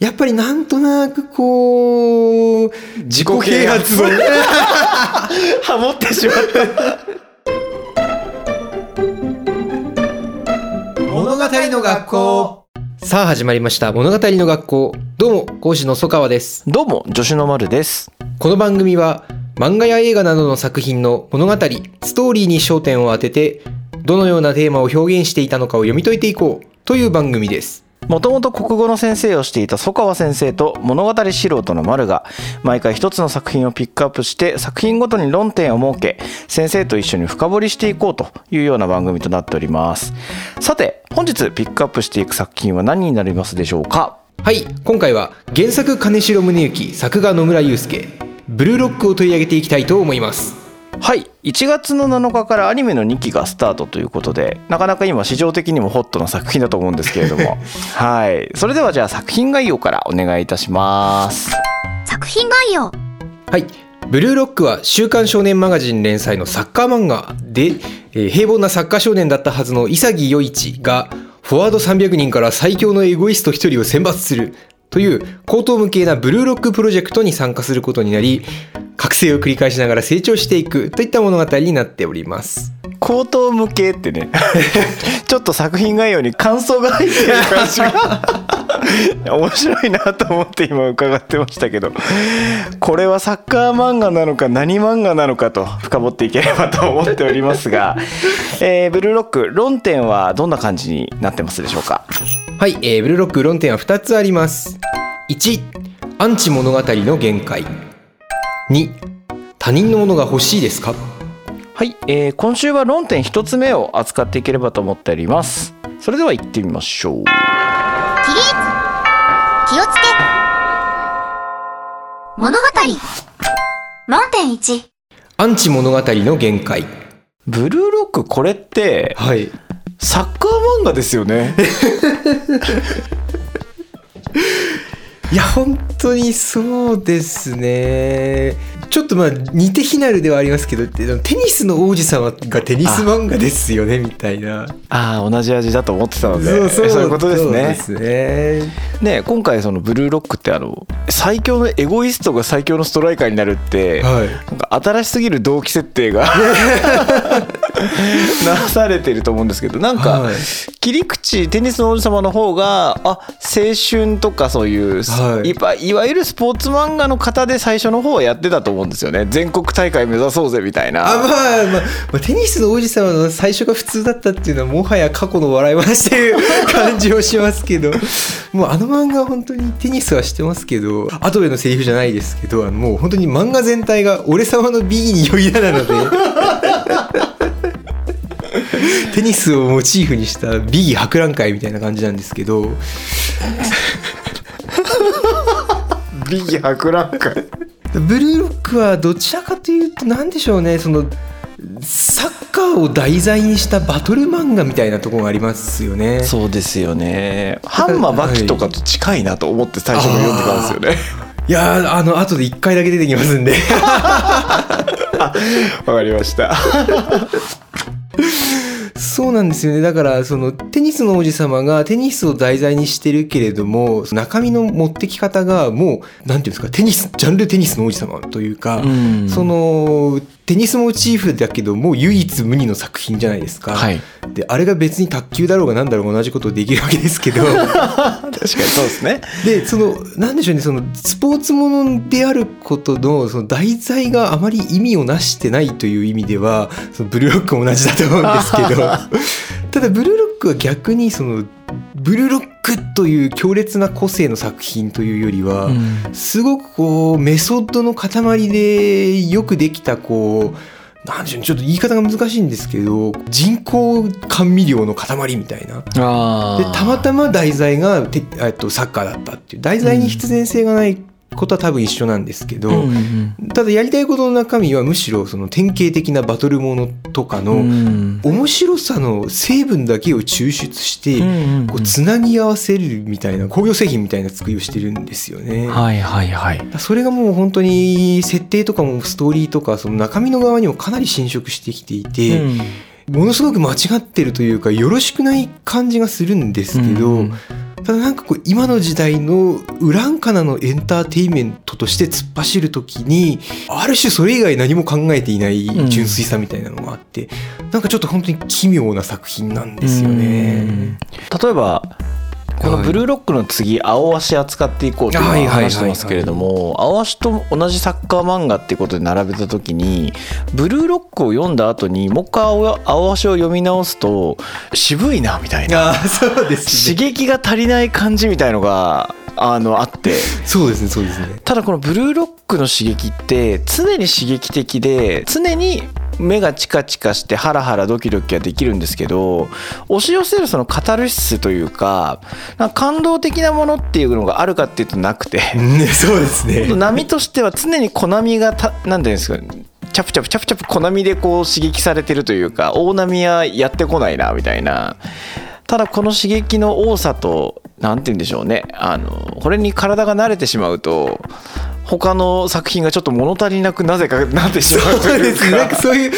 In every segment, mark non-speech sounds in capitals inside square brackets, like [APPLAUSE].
やっぱりなんとなくこう、自己啓発を。[LAUGHS] ハモってしまった。物語の学校。さあ始まりました。物語の学校。どうも、講師の曽川です。どうも、女子の丸です。この番組は漫画や映画などの作品の物語、ストーリーに焦点を当てて、どのようなテーマを表現していたのかを読み解いていこうという番組です。もともと国語の先生をしていた曽川先生と物語素人の丸が毎回一つの作品をピックアップして作品ごとに論点を設け先生と一緒に深掘りしていこうというような番組となっておりますさて本日ピックアップしていく作品は何になりますでしょうか？はい、今回は原作金城宗之、作画野村祐介、ブルーロックを取り上げていきたいと思います。はい。1月の7日からアニメの2期がスタートということでなかなか今市場的にもホットな作品だと思うんですけれども。[LAUGHS] はい。それではじゃあ作品概要からお願いいたします。作品概要。はい。ブルーロックは週刊少年マガジン連載のサッカー漫画で、えー平凡なサッカー少年だったはずの潔与一がフォワード300人から最強のエゴイスト1人を選抜するという高等無形なブルーロックプロジェクトに参加することになり覚醒を繰り返しながら成長していくといった物語になっております。口頭無形ってね [LAUGHS] ちょっと作品概要に感想が入ってる感じが [LAUGHS] 面白いなと思って今伺ってましたけどこれはサッカー漫画なのか何漫画なのかと深掘っていければと思っておりますが、[LAUGHS] えーブルーロック論点はどんな感じになってますでしょうか？はい、えーブルーロック論点は2つあります。1、アンチ物語の限界。2、他人のものが欲しいですか？はい、えー今週は論点一つ目を扱っていければと思っております。それでは行ってみましょう。起立。気をつけ。物語。論点1アンチ物語の限界。ブルーロックこれってはい。サッカー漫画ですよね [LAUGHS] いや、本当にそうですね。ちょっとまあ似て非なるではありますけど、テニスの王子様がテニス漫画ですよね、みたいな。ああ同じ味だと思ってたのでそういうことですねね。ね今回そのブルーロックってあの最強のエゴイストが最強のストライカーになるって、はい。なんか新しすぎる動機設定が [LAUGHS] [LAUGHS] なされてると思うんですけどなんか、はい。切り口テニスの王子様の方があ青春とかそういう、はい。いわいわゆるスポーツ漫画の方で最初の方はやってたと思うんですよね。全国大会目指そうぜみたいな。あまあ、まあ、まあ、テニスの王子様の最初が普通だったっていうのはもはや過去の笑い話という [LAUGHS] 感じをしますけど。もうあの漫画は本当にテニスはしてますけど後でのセリフじゃないですけどもう本当に漫画全体が俺様の美意によりななので [LAUGHS] テニスをモチーフにした美意博覧会みたいな感じなんですけど。美義博覧会？ブルーロックはどちらかというと何でしょうね。そのサッカーを題材にしたバトル漫画みたいなところがありますよね。そうですよね。ハンマーバキとかと近いなと思って最初に読んでたんですよね。いやーあの後で1回だけ出てきますんで。[LAUGHS] わかりましたそうなんですよね。だからそのテニスの王子様がテニスを題材にしてるけれども中身の持ってき方がもうなんていうんですかテニスジャンルテニスの王子様というか、うん。そのテニスモチーフだけどもう唯一無二の作品じゃないですか、はい。であれが別に卓球だろうが何だろうが同じことできるわけですけど。[LAUGHS] 確かにそうですね。でそのなんでしょうねそのスポーツものであることのその題材があまり意味をなしてないという意味ではそのブルーロックも同じだと思うんですけど。[LAUGHS] ただブルーロックは逆にそのブルーロックという強烈な個性の作品というよりは、すごくこうメソッドの塊でよくできたこうなんでしょうねちょっと言い方が難しいんですけど人工甘味料の塊みたいな。あでたまたま題材がてえっとサッカーだったっていう。題材に必然性がないことは多分一緒なんですけど、うんうんただやりたいことの中身はむしろその典型的なバトルものとかのうん。面白さの成分だけを抽出して、うんうんこうつなぎ合わせるみたいな工業製品みたいな作りをしてるんですよね。はいはいはい。それがもう本当に設定とかもストーリーとかその中身の側にもかなり侵食してきていて、ものすごく間違ってるというかよろしくない感じがするんですけど、うんたただなんかこう今の時代のウランカナのエンターテインメントとして突っ走る時にある種それ以外何も考えていない純粋さみたいなのがあって、なんかちょっと本当に奇妙な作品なんですよね。例えばこの「ブルーロック」の次「青足」扱っていこうとはいはいはいはい。話してますけれども青足と同じサッカー漫画っていうことで並べた時に「ブルーロック」を読んだ後にもう一回青青足を読み直すと渋いなみたいな。そうです刺激が足りない感じみたいのがあのあって。そうですねそうですね。ただこのブルーロックの刺激って常に刺激的で常に目がチカチカしてハラハラドキドキはできるんですけど押し寄せるそのカタルシスというか感動的なものっていうのがあるかっていうとなくて。ねそうですね。[LAUGHS] 波としては常にコナミがたなんていうんですかチャプチャプチャプチャプコナミでこう刺激されてるというか大波はやってこないなみたいな。ただこの刺激の多さと何て言うんでしょうね。あのこれに体が慣れてしまうと他の作品がちょっと物足りなくなぜかなってしまうというそうですね。なんかかそういう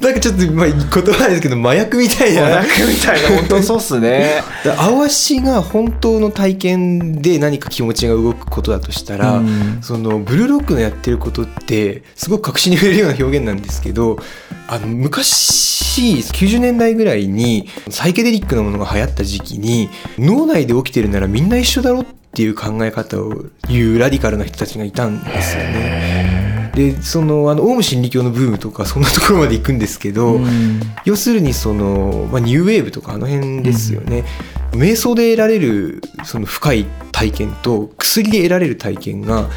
なんかちょっとまあ言葉ですけど麻薬みたいな。麻薬みたいな本当そうっすね [LAUGHS] だから青足が本当の体験で何か気持ちが動くことだとしたら、うんそのブルーロックのやってることってすごく確信に触れるような表現なんですけどあの昔90年代ぐらいにサイケデリックなものが流行った時期に脳内で起きてるならみんな一緒だろっていう考え方を言うラディカルな人たちがいたんですよね。でそのあのオウム真理教のブームとかそんなところまで行くんですけど、うん。要するにその、まあ、ニューウェーブとかあの辺ですよね、瞑想で得られるその深い体験と薬で得られる体験が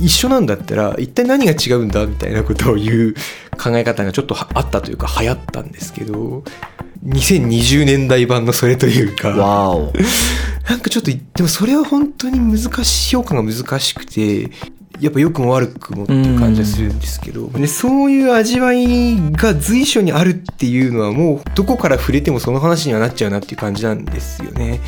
一緒なんだったら一体何が違うんだみたいなことを言う考え方がちょっとはあったというか流行ったんですけど2020年代版のそれというか [LAUGHS] なんかちょっとでもそれは本当に難しい評価が難しくてやっぱ良くも悪くもっていう感じはするんですけど、でそういう味わいが随所にあるっていうのはもうどこから触れてもその話にはなっちゃうなっていう感じなんですよね。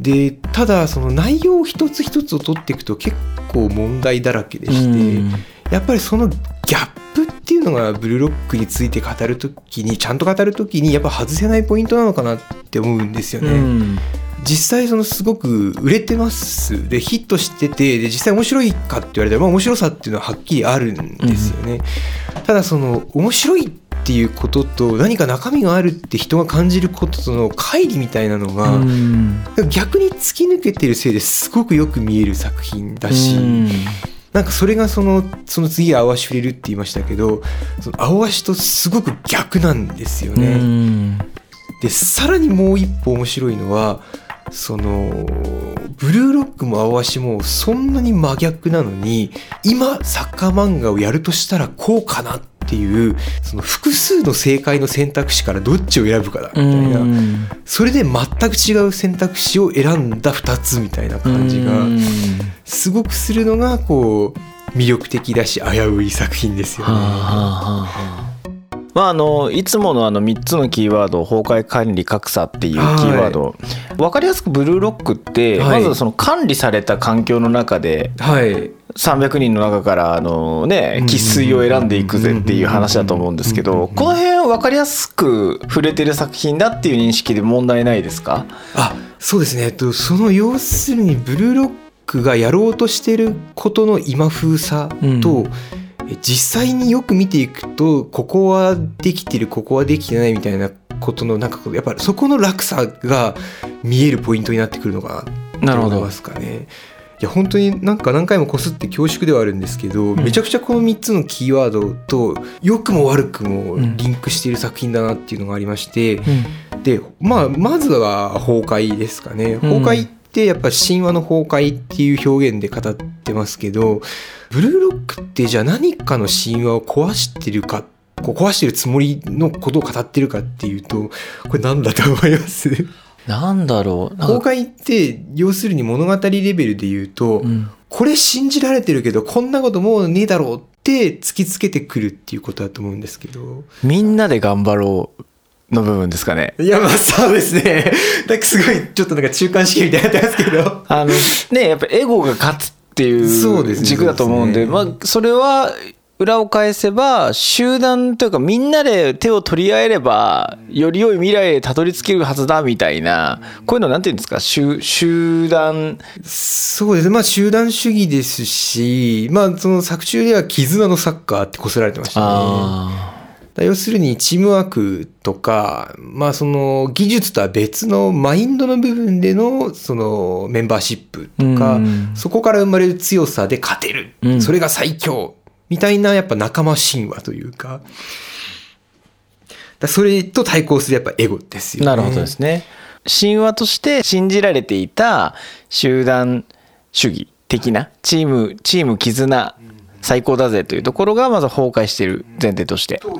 でただその内容一つ一つを取っていくと結構問題だらけでして、うんやっぱりそのギャップっていうのがブルーロックについて語るときにちゃんと語るときにやっぱ外せないポイントなのかなって思うんですよね。うん実際そのすごく売れてます。でヒットしててで実際面白いかって言われたら、まあ、面白さっていうのははっきりあるんですよね。ただその面白いっていうことと何か中身があるって人が感じることとの乖離みたいなのが、うん。逆に突き抜けてるせいですごくよく見える作品だし、うん。なんかそれがそのその次青足触れるって言いましたけどその青足とすごく逆なんですよね。うん。でさらにもう一歩面白いのはそのブルーロックも青足もそんなに真逆なのに今サッカー漫画をやるとしたらこうかなっていうその複数の正解の選択肢からどっちを選ぶかだみたいな、うん。それで全く違う選択肢を選んだ2つみたいな感じがうん。すごくするのがこう魅力的だし危うい作品ですよね。はあはあはあはあまああのいつものあの3つのキーワード崩壊管理格差っていうキーワード、分かりやすくブルーロックって、はい。まずその管理された環境の中ではい。300人の中からあのね生粋を選んでいくぜっていう話だと思うんですけどこの辺分かりやすく触れてる作品だっていう認識で問題ないですか？あそうですね。えっとその要するにブルーロックがやろうとしてることの今風さと、うん。え実際によく見ていくとここはできてるここはできてないみたいなことのなんかやっぱりそこの落差が見えるポイントになってくるのかななるほど。と思いますかね。いや本当になんか何回もこすって恐縮ではあるんですけど、ん。めちゃくちゃこの3つのキーワードと良くも悪くもリンクしている作品だなっていうのがありまして、で、まあ、まずは崩壊ですかね。崩壊ってやっぱ神話の崩壊っていう表現で語ってますけど、ブルーロックってじゃあ何かの神話を壊してるか、こう壊してるつもりのことを語ってるかっていうと、これなんだと思います？なんだろう。崩壊って要するに物語レベルで言うと、うん。これ信じられてるけどこんなこともうねえだろうって突きつけてくるっていうことだと思うんですけど。みんなで頑張ろうの部分ですかね。いやまあそうですね。[LAUGHS] なんかすごいちょっとなんか中間試験みたいになってますけど。あのねやっぱエゴが勝つっていそう軸だと思うんでですね。まあそれは裏を返せば集団というかみんなで手を取り合えればより良い未来へたどり着けるはずだみたいなこういうのなんていうんですか？集集団。そうですね。まあ集団主義ですしまあその作中では絆のサッカーってこすられてましたね要するにチームワークとか、まあその技術とは別のマインドの部分でのそのメンバーシップとかうん、そこから生まれる強さで勝てるう。んそれが最強。みたいなやっぱ仲間神話というか、だそれと対抗するやっぱエゴですよね。なるほどですね神話として信じられていた集団主義的なチームチーム絆最高だぜというところがまず崩壊している前提として。言っ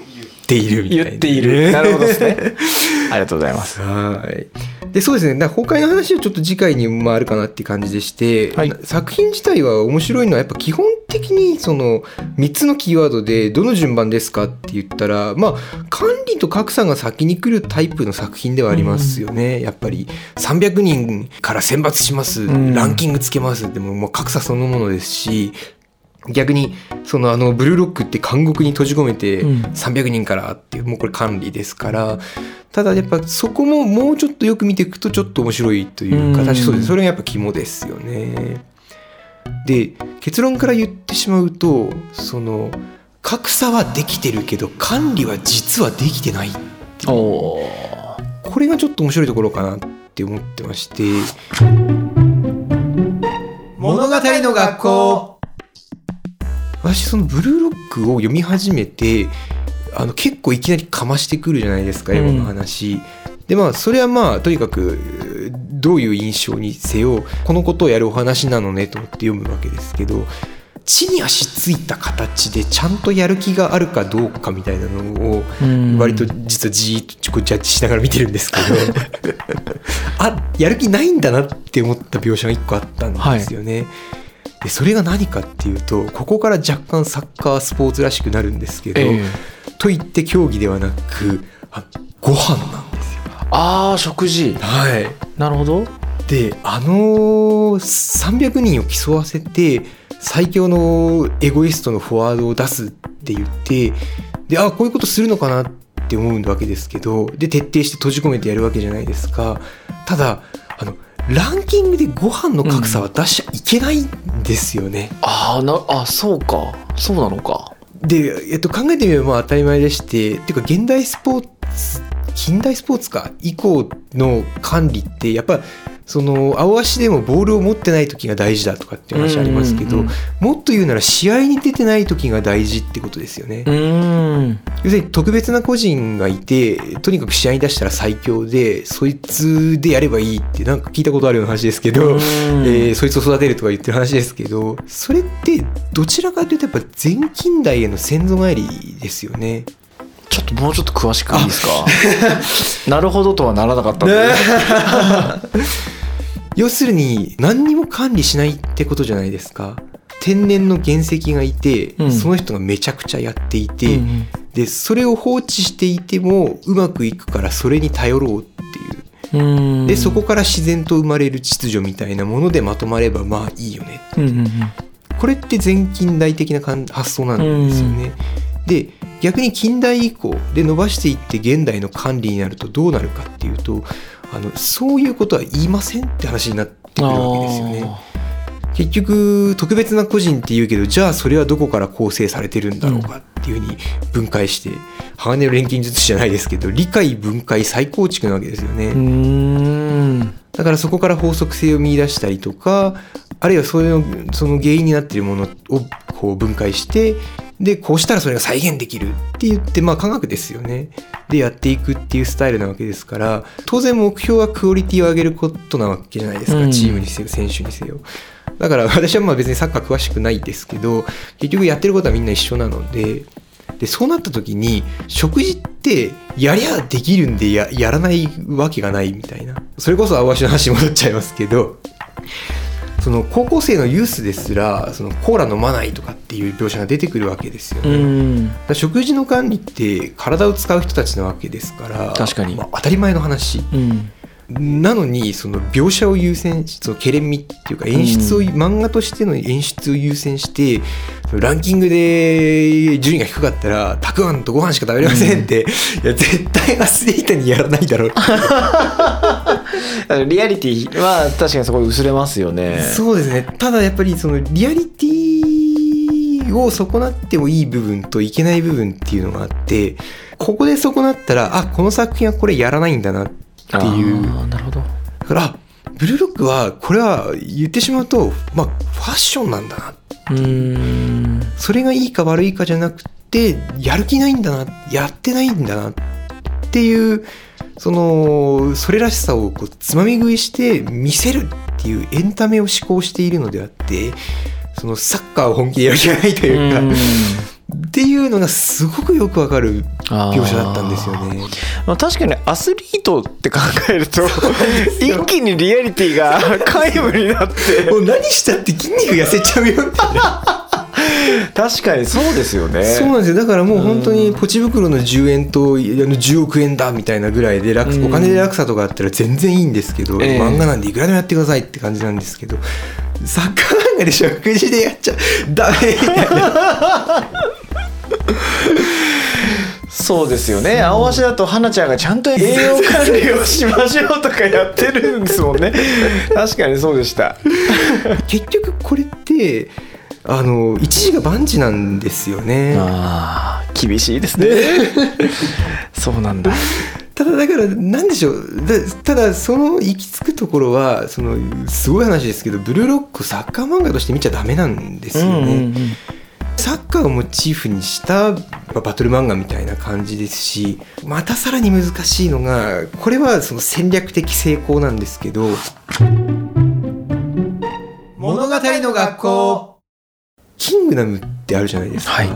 ているみたいな。言っている。なるほどですね。[LAUGHS] ありがとうございます。はい。で、そうですね。だ崩壊の話はちょっと次回にもあるかなって感じでして、はい。作品自体は面白いのはやっぱ基本的にその3つのキーワードでどの順番ですかって言ったら、まあ管理と格差が先に来るタイプの作品ではありますよね。やっぱり300人から選抜します、ん。ランキングつけます。でももう格差そのものですし、逆にそのあのブルーロックって監獄に閉じ込めてうん。300人からっていうもうこれ管理ですからただやっぱそこももうちょっとよく見ていくとちょっと面白いというかうん。確かにそうです。それがやっぱ肝ですよね。で結論から言ってしまうとその格差はできてるけど管理は実はできてないおおこれがちょっと面白いところかなって思ってまして。物語の学校私そのブルーロックを読み始めてあの結構いきなりかましてくるじゃないですかうん。の話、でまあそれはまあとにかくどういう印象にせよこのことをやるお話なのねと思って読むわけですけど地に足ついた形でちゃんとやる気があるかどうかみたいなのをうん。割と実はじーっとちょこちゃしながら見てるんですけど [LAUGHS] あやる気ないんだなって思った描写が一個あったんですよね。でそれが何かっていうとここから若干サッカースポーツらしくなるんですけど、ええ。と言って競技ではなくあご飯なんですよ。ああ食事。はい、なるほど。であの300人を競わせて最強のエゴイストのフォワードを出すって言ってであこういうことするのかなって思うわけですけどで徹底して閉じ込めてやるわけじゃないですか。ただあのランキングでご飯の格差は出しちゃいけないんですよね、ああなあそうか。そうなのか。で、えっと、考えてみればまあ当たり前でしてっていうか現代スポーツ近代スポーツか以降の管理ってやっぱその青足でもボールを持ってない時が大事だとかっていう話ありますけど、うんうんうんもっと言うなら試合に出てない時が大事ってことですよね。うん要するに特別な個人がいてとにかく試合に出したら最強でそいつでやればいいってなんか聞いたことあるような話ですけど、うんえーそいつを育てるとか言ってる話ですけどそれってどちらかというとやっぱ前近代への先祖返りですよね。ちょっともうちょっと詳しくいいですか？[LAUGHS] なるほどとはならなかったんで、[LAUGHS] 要するに何にも管理しないってことじゃないですか。天然の原石がいて、うん。その人がめちゃくちゃやっていて、うんうん。でそれを放置していてもうまくいくからそれに頼ろうっていう。うん。でそこから自然と生まれる秩序みたいなものでまとまればまあいいよねうんうんうん。これって前近代的な感発想なんですよね。で逆に近代以降で伸ばしていって現代の管理になるとどうなるかっていうとあのそういうことは言いませんって話になってくるわけですよね。結局特別な個人って言うけどじゃあそれはどこから構成されてるんだろうかっていうふうに分解して鋼の錬金術師じゃないですけど理解分解再構築なわけですよね。だからそこから法則性を見出したりとかあるいはそれのその原因になっているものをこう分解してでこうしたらそれが再現できるって言ってまあ科学ですよね。でやっていくっていうスタイルなわけですから当然目標はクオリティを上げることなわけじゃないですか、うん。チームにせよ選手にせよ。だから私はまあ別にサッカー詳しくないですけど結局やってることはみんな一緒なのででそうなった時に食事ってやりゃできるんでややらないわけがないみたいな。それこそ青足の話に戻っちゃいますけどその高校生のユースですらそのコーラ飲まないとかっていう描写が出てくるわけですようね。食事の管理って体を使う人たちなわけですから確かに。まあ当たり前の話。うん。なのにその描写を優先しそのケレン味っていうか演出を、漫画としての演出を優先してランキングで順位が低かったらたくあんとご飯しか食べれませんって、いや絶対アスリートにやらないだろうリアリティは確かにそこ薄れますよね。そうですね。ただやっぱりそのリアリティを損なってもいい部分といけない部分っていうのがあってここで損なったらあこの作品はこれやらないんだなっていう。なるほど。だからあブルーロックはこれは言ってしまうとまあファッションなんだな。うーん。それがいいか悪いかじゃなくてやる気ないんだなやってないんだなっていうそのそれらしさをこうつまみ食いして見せるっていうエンタメを思考しているのであってそのサッカーを本気でやる気がないというか、うんっていうのがすごくよくわかる描写だったんですよね。まあ、確かにアスリートって考えると一気にリアリティが [LAUGHS] 皆無になってもう何したって筋肉痩せちゃうよみたいな。[LAUGHS] 確かにそうですよね。そうなんですよ。だからもう本当にポチ袋の10円とあの10億円だみたいなぐらいで落うん。お金で落差とかあったら全然いいんですけど、ええ。漫画なんでいくらでもやってくださいって感じなんですけどサッカー漫画で食事でやっちゃダメみたいなそうですよね。青足だと花ちゃんがちゃんと栄養管理をしましょうとかやってるんですもんね。[LAUGHS] 確かにそうでした。[LAUGHS] 結局これってあの一時が万事なんですよね。あー厳しいですね。[LAUGHS] そうなんだ。ただだからなんでしょう。だただその行き着くところはそのすごい話ですけどブルーロックサッカー漫画として見ちゃダメなんですよね、サッカーをモチーフにしたまあバトル漫画みたいな感じですしまたさらに難しいのがこれはその戦略的成功なんですけど物語の学校キングダムってあるじゃないですか。はい。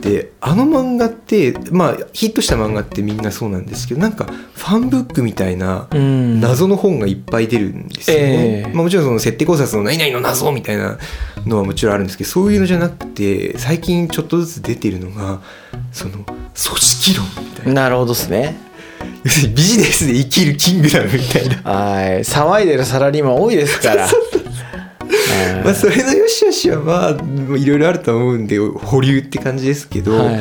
であの漫画ってまあヒットした漫画ってみんなそうなんですけどなんかファンブックみたいなうん。謎の本がいっぱい出るんですよね。ええ。まあ、もちろんその設定考察の何々の謎みたいなのはもちろんあるんですけどそういうのじゃなくて最近ちょっとずつ出てるのがその組織論みたいな。なるほどですね。要するにビジネスで生きるキングダムみたいな。はい。騒いでるサラリーマン多いですから。は [LAUGHS] いまあ、それの良し悪しはまあいろいろあると思うんで保留って感じですけど、はい。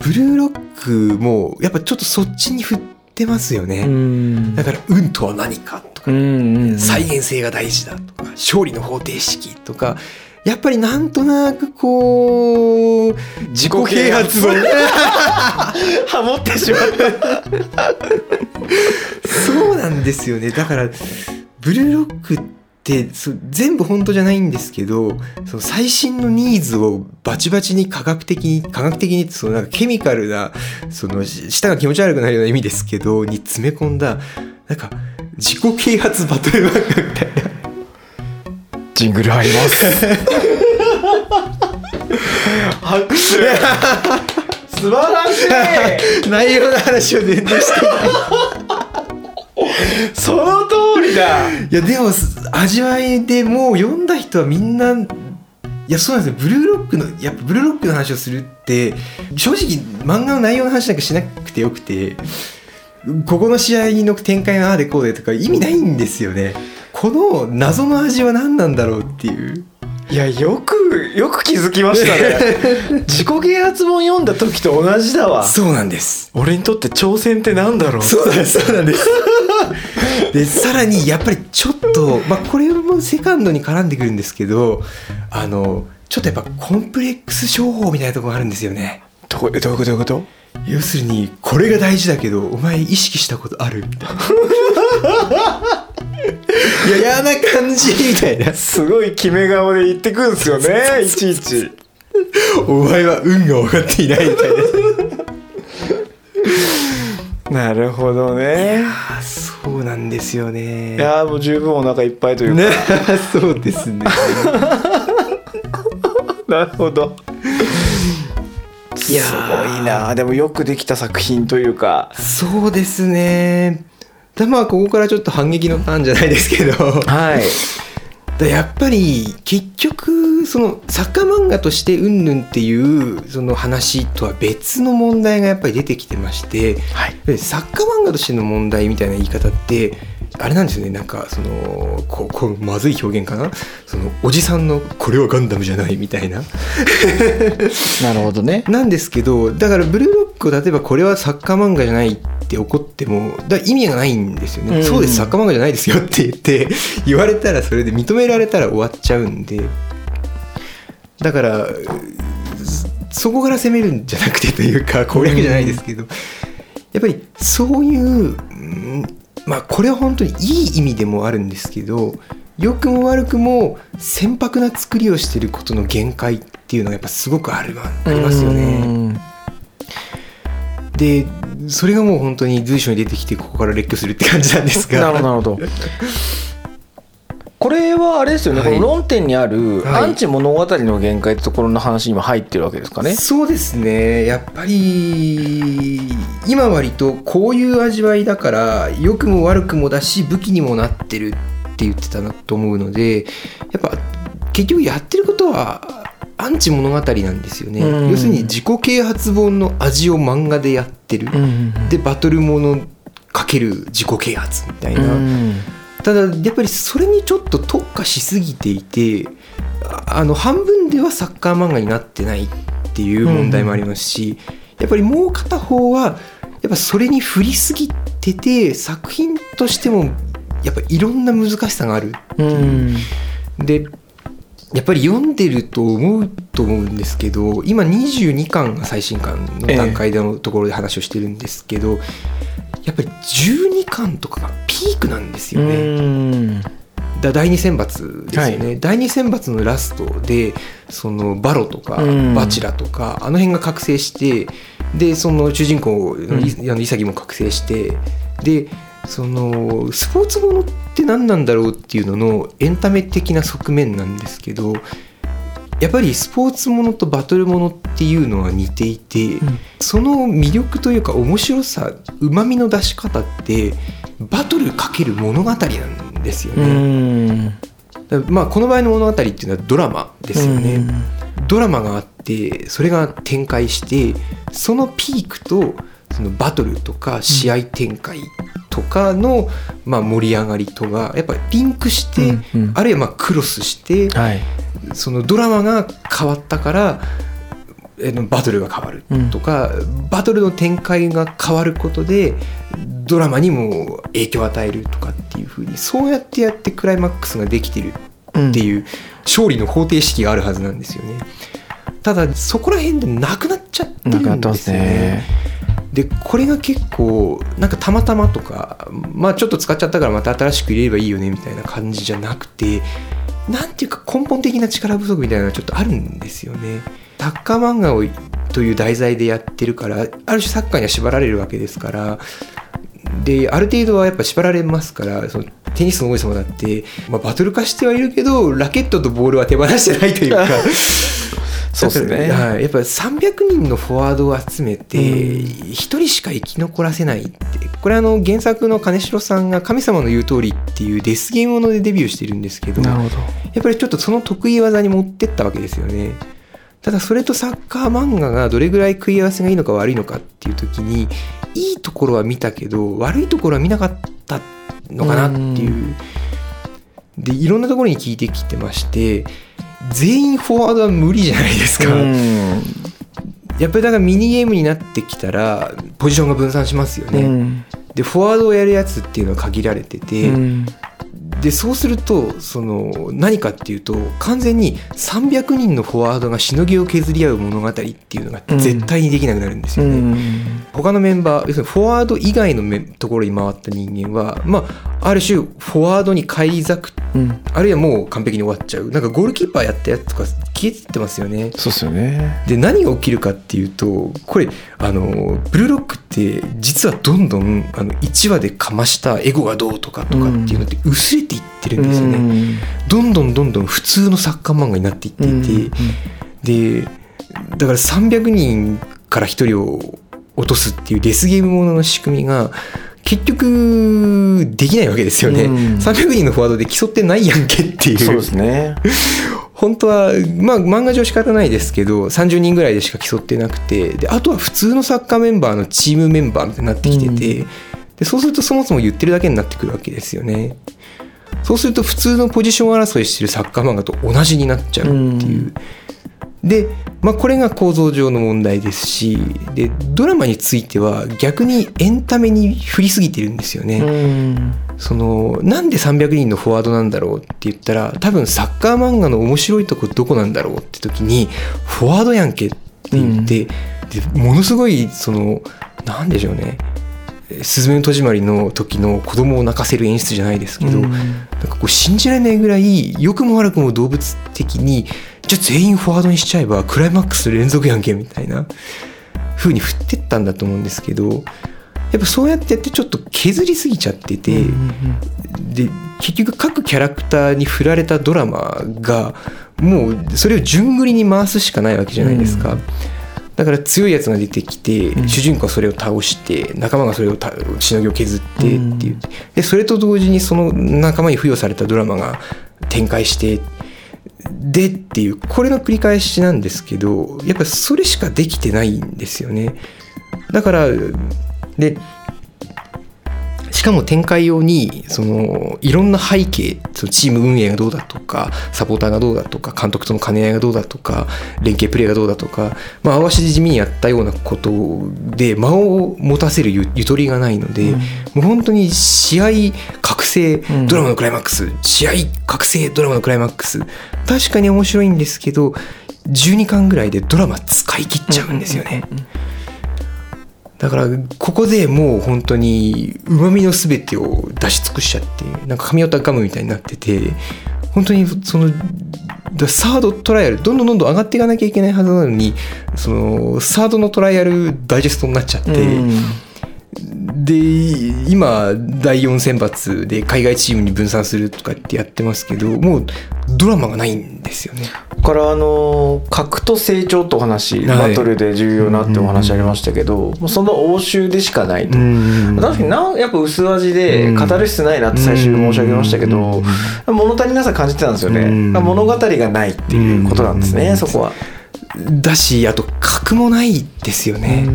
ブルーロックもやっぱちょっとそっちに振ってますよね。うん。だから運とは何かとか再現性が大事だとか勝利の方程式とかやっぱりなんとなくこう自己啓発をハモってしまった [LAUGHS] そうなんですよね。だからブルーロックってそう全部本当じゃないんですけどその最新のニーズをバチバチに科学的に科学的にそのなんかケミカルなそのし舌が気持ち悪くなるような意味ですけどに詰め込んだなんか自己啓発バトル漫画みたいな。ジングル入ります。拍手素晴らしい内容の話を全然してない。[LAUGHS] その通りだ。いやでも味わいでもう読んだ人はみんないやそうなんですよ。ブルーロックのやっぱブルーロックの話をするって正直漫画の内容の話なんかしなくてよくてここの試合の展開がああでこうでとか意味ないんですよね。この謎の味は何なんだろうっていう。いやよくよく気づきましたね。[LAUGHS] 自己啓発本読んだ時と同じだわ。そうなんです。俺にとって挑戦ってなんだろう。そうなんですそうなんですでさらにやっぱりちょっと、まあ、これもセカンドに絡んでくるんですけどあのちょっとやっぱコンプレックス商法みたいなところがあるんですよね。どこどういうこと？どういうこと要するにこれが大事だけどお前意識したことある？みたいな。い [LAUGHS] や嫌な感じみたいな。すごい決め顔で言ってくんですよねいちいち。お前は運が分かっていないみたいな。[LAUGHS] なるほどね。あそうなんですよね。いやーもう十分お腹いっぱいというか、ね [LAUGHS] そうですね。[LAUGHS] なるほど。いやすーごいなでもよくできた作品というか。そうですね。だまあここからちょっと反撃のターンじゃないですけど。はい。だやっぱり結局そのサッカー漫画としてうんぬんっていうその話とは別の問題がやっぱり出てきてましてはい。でサッカー漫画としての問題みたいな言い方ってあれなんですよね。なんかそのこうこうまずい表現かな？そのおじさんのこれはガンダムじゃないみたいな。なるほどね。[LAUGHS] なんですけどだからブルーロックを例えばこれはサッカー漫画じゃないって怒ってもだ意味がないんですよね、うん。そうです。サッカー漫画じゃないですよって言って言われたらそれで認められたら終わっちゃうんでだからそそこから攻めるんじゃなくてというか攻略じゃないですけど、やっぱりそういう、うんまあこれは本当にいい意味でもあるんですけど良くも悪くも船舶な作りをしてることの限界っていうのがやっぱすごくあるありますよね。うん。でそれがもう本当に随所に出てきてここから列挙するって感じなんですが。なるほどこれはあれですよね、はい。この論点にあるはい。アンチ物語の限界ってところの話にも入ってるわけですかね。そうですね。やっぱり今割とこういう味わいだから良くも悪くもだし武器にもなってるって言ってたなと思うのでやっぱ結局やってることはアンチ物語なんですよね、うん。要するに自己啓発本の味を漫画でやってる、でバトルものかける自己啓発みたいな、うんただやっぱりそれにちょっと特化しすぎていてああの半分ではサッカー漫画になってないっていう問題もありますし、やっぱりもう片方はやっぱそれに振りすぎてて作品としてもやっぱいろんな難しさがあるう。ん。でやっぱり読んでると思うと思うんですけど今22巻が最新巻の段階でのところで話をしてるんですけど、やっぱり12巻とかがピークなんですよね。うん。だ第2選抜ですよね、第2選抜のラストでそのバロとかうん。バチラとか、あの辺が覚醒してでその主人公の潔も覚醒してでそのスポーツものって何なんだろうっていうののエンタメ的な側面なんですけどやっぱりスポーツものとバトルものっていうのは似ていて、その魅力というか面白さうまみの出し方ってバトルかける物語なんですようね。まあこの場合の物語っていうのはドラマですよね。ドラマがあってそれが展開してそのピークとそのバトルとか試合展開とかのまあ盛り上がりとがやっぱりリンクして、うんうんあるいはまあクロスしてはいそのドラマが変わったからえーバトルが変わるとか、バトルの展開が変わることでドラマにも影響を与えるとかっていう風にそうやってやってクライマックスができてるっていう勝利の方程式があるはずなんですよね。ただそこら辺でなくなっちゃってるんですすよねね。。でこれが結構なんかたまたまとかまあちょっと使っちゃったからまた新しく入れればいいよねみたいな感じじゃなくてなんていうか根本的な力不足みたいなのがちょっとあるんですよね。サッカー漫画をという題材でやってるからある種サッカーには縛られるわけですからである程度はやっぱ縛られますからそのテニスの王子様だって、まあ、バトル化してはいるけどラケットとボールは手放してないというか。[LAUGHS] そうですね。はい、やっぱり300人のフォワードを集めてうん。1人しか生き残らせないってこれあの原作の金城さんが「神様の言う通り」っていうデスゲームものでデビューしてるんですけどなるほど。やっぱりちょっとその得意技に持ってったわけですよね。ただそれとサッカー漫画がどれぐらい食い合わせがいいのか悪いのかっていう時にいいところは見たけど悪いところは見なかったのかなっていう。でいろんなところに聞いてきてまして全員フォワードは無理じゃないですか。うんやっぱりだからミニゲームになってきたらポジションが分散しますよね。うんでフォワードをやるやつっていうのは限られてて、うんでそうするとその何かっていうと完全に300人のフォワードがしのぎを削り合う物語っていうのが絶対にできなくなるんですうよね。ん。他のメンバー要するにフォワード以外のメところに回った人間はまあある種フォワードに返り咲くうん。あるいはもう完璧に終わっちゃう。なんかゴールキーパーやったやつとか消えてってますよね。そうっすよね。で何が起きるかっていうとこれあのブルーロックって実はどんどんあの1話でかましたエゴがどうとかとかっていうのって薄れていってるんですよね。うんどんどんどんどん普通のサッカー漫画になっていっていて、でだから300人から1人を落とすっていうデスゲームものの仕組みが結局できないわけですよね、うん300人のフォワードで競ってないやんけっていうそうですね。[LAUGHS] 本当はまあ漫画上仕方ないですけど30人ぐらいでしか競ってなくてであとは普通のサッカーメンバーのチームメンバーみたいになってきてて、でそうするとそもそも言ってるだけになってくるわけですよね。そうすると普通のポジション争いしてるサッカー漫画と同じになっちゃうっていう、で、まあ、これが構造上の問題ですしでドラマについては逆にエンタメに振りすぎてるんですよね、うんそのなんで300人のフォワードなんだろうって言ったら多分サッカー漫画の面白いとこどこなんだろうって時にフォワードやんけって言って、でものすごいそのなんでしょうね「すずめの戸締まり」の時の子供を泣かせる演出じゃないですけど、うん。なんかこう信じられないぐらい良くも悪くも動物的にじゃあ全員フォワードにしちゃえばクライマックス連続やんけみたいな風に振ってったんだと思うんですけどやっぱそうやってやってちょっと削りすぎちゃってて、で結局各キャラクターに振られたドラマがもうそれを順繰りに回すしかないわけじゃないですか。だから強いやつが出てきて、ん。主人公はそれを倒して仲間がそれをたしのぎを削ってっていう、うん。でそれと同時にその仲間に付与されたドラマが展開してでっていうこれの繰り返しなんですけどやっぱそれしかできてないんですよね。だからでしかも展開用にそのいろんな背景そのチーム運営がどうだとかサポーターがどうだとか監督との兼ね合いがどうだとか連携プレーがどうだとか、まあ、合わせ地味にやったようなことで間を持たせるゆゆとりがないので、もう本当に試合覚醒ん。ドラマのクライマックス、試合覚醒ドラマのクライマックス確かに面白いんですけど12巻ぐらいでドラマ使い切っちゃうんですよね。だからここでもう本当にうまみの全てを出し尽くしちゃってなんか噛み合ったガムみたいになってて本当にそのサードトライアルどんどんどんどん上がっていかなきゃいけないはずなのにそのサードのトライアルダイジェストになっちゃって、で今第4選抜で海外チームに分散するとかってやってますけどもうドラマがないんですよね。からあの格と成長ってお話、はい。バトルで重要なってお話ありましたけど、もうその応酬でしかないと。ん。確かになやっぱ薄味でうん。語る必要ないなって最初申し上げましたけど物足りなさ感じてたんですよね。うん。物語がないっていうことなんですうん。ねそこは。だしあと格もないですよね。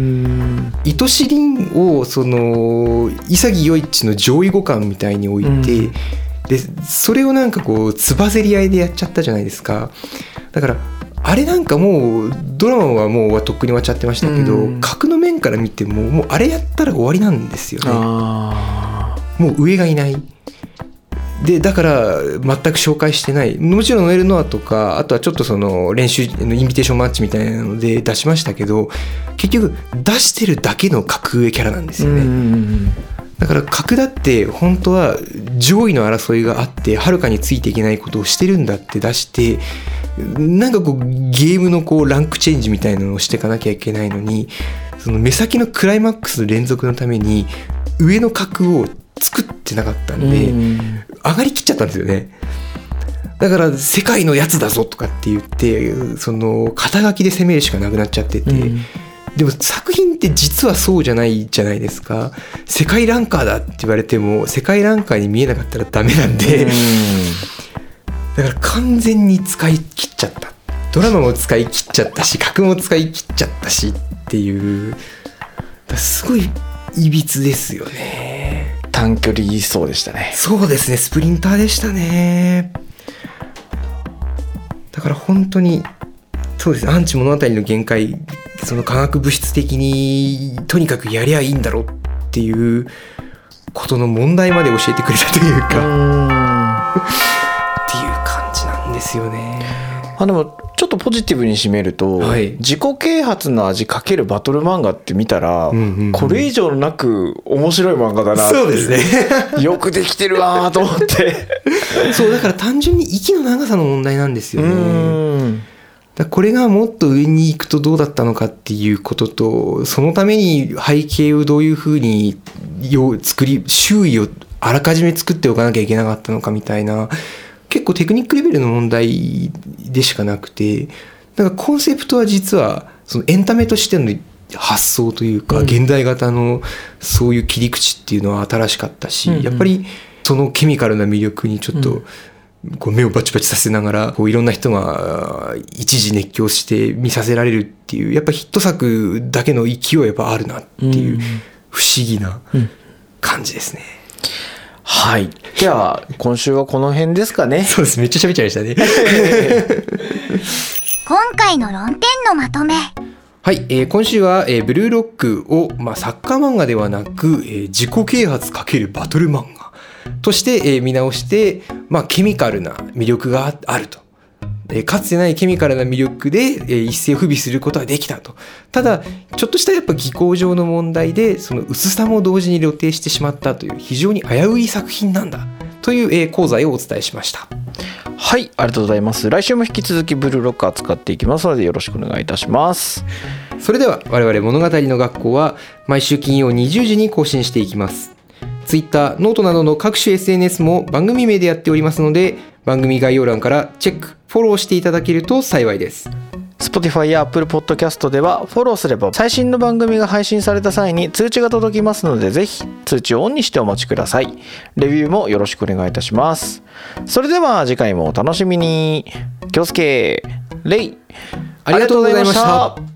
糸師凛をその潔余一の上位互換みたいに置いて、うん。でそれをなんかこうつばぜり合いでやっちゃったじゃないですか。だからあれなんかもうドラマはもうとっくに終わっちゃってましたけど、うん。格の面から見てももうあれやったら終わりなんですよね。あもう上がいないでだから全く紹介してない。もちろんノエル・ノアとかあとはちょっとその練習のインビテーションマッチみたいなので出しましたけど結局出してるだけの格上キャラなんですよね、だから格だって本当は上位の争いがあってはるかについていけないことをしてるんだって出してなんかこうゲームのこうランクチェンジみたいなのをしていかなきゃいけないのにその目先のクライマックスの連続のために上の格を作ってなかったんで、上がりきっちゃったんですよね。だから世界のやつだぞとかって言ってその肩書きで攻めるしかなくなっちゃってて、でも作品って実はそうじゃないじゃないですか。世界ランカーだって言われても世界ランカーに見えなかったらダメなんで、だから完全に使い切っちゃった。ドラマも使い切っちゃったし格も使い切っちゃったしっていうすごいいびつですよね短距離走でしたね。そうですねスプリンターでしたね。だから本当にそうですねアンチ物語の限界その化学物質的にとにかくやりゃいいんだろうっていうことの問題まで教えてくれたというか、[LAUGHS] っていう感じなんですよね。あでもとポジティブに締めると、はい。自己啓発の味かけるバトル漫画って見たら、んうんうん。これ以上なく面白い漫画だなそうですね。[LAUGHS] よくできてるわーと思って。[LAUGHS] そうだから単純に息の長さの問題なんですうよね。ん。だこれがもっと上に行くとどうだったのかっていうこととそのために背景をどういうふうによ作り周囲をあらかじめ作っておかなきゃいけなかったのかみたいな結構テクニックレベルの問題でしかなくてなんかコンセプトは実はそのエンタメとしての発想というか、現代型のそういう切り口っていうのは新しかったし、うんうん。やっぱりそのケミカルな魅力にちょっと、こう目をバチバチさせながらこういろんな人が一時熱狂して見させられるっていうやっぱヒット作だけの勢いはやっぱあるなっていううん。不思議な感じですね。はいじゃあ今週はこの辺ですかねそうです。めっちゃ喋っちゃいましたね。[LAUGHS] 今回の論点のまとめ。はい、えー今週は、えーブルーロックを、まあ、サッカー漫画ではなく、えー自己啓発×バトル漫画として、えー見直して、まあ、ケミカルな魅力がああると。えーかつてないケミカルな魅力で、えー一世を不備することができたと。ただ、ちょっとしたやっぱ技巧上の問題で、その薄さも同時に露呈してしまったという非常に危うい作品なんだという、えー講座をお伝えしました。はいありがとうございます来週も引き続きブルーロック扱っていきますのでよろしくお願いいたしますそれでは我々物語の学校は毎週金曜20時に更新していきます。Twitter、ノートなどの各種 SNS も番組名でやっておりますので番組概要欄からチェック、フォローしていただけると幸いです。Spotify や Apple Podcast ではフォローすれば最新の番組が配信された際に通知が届きますのでぜひ通知をオンにしてお待ちください。レビューもよろしくお願いいたします。それでは次回もお楽しみに。気をつけレイ。ありがとうございました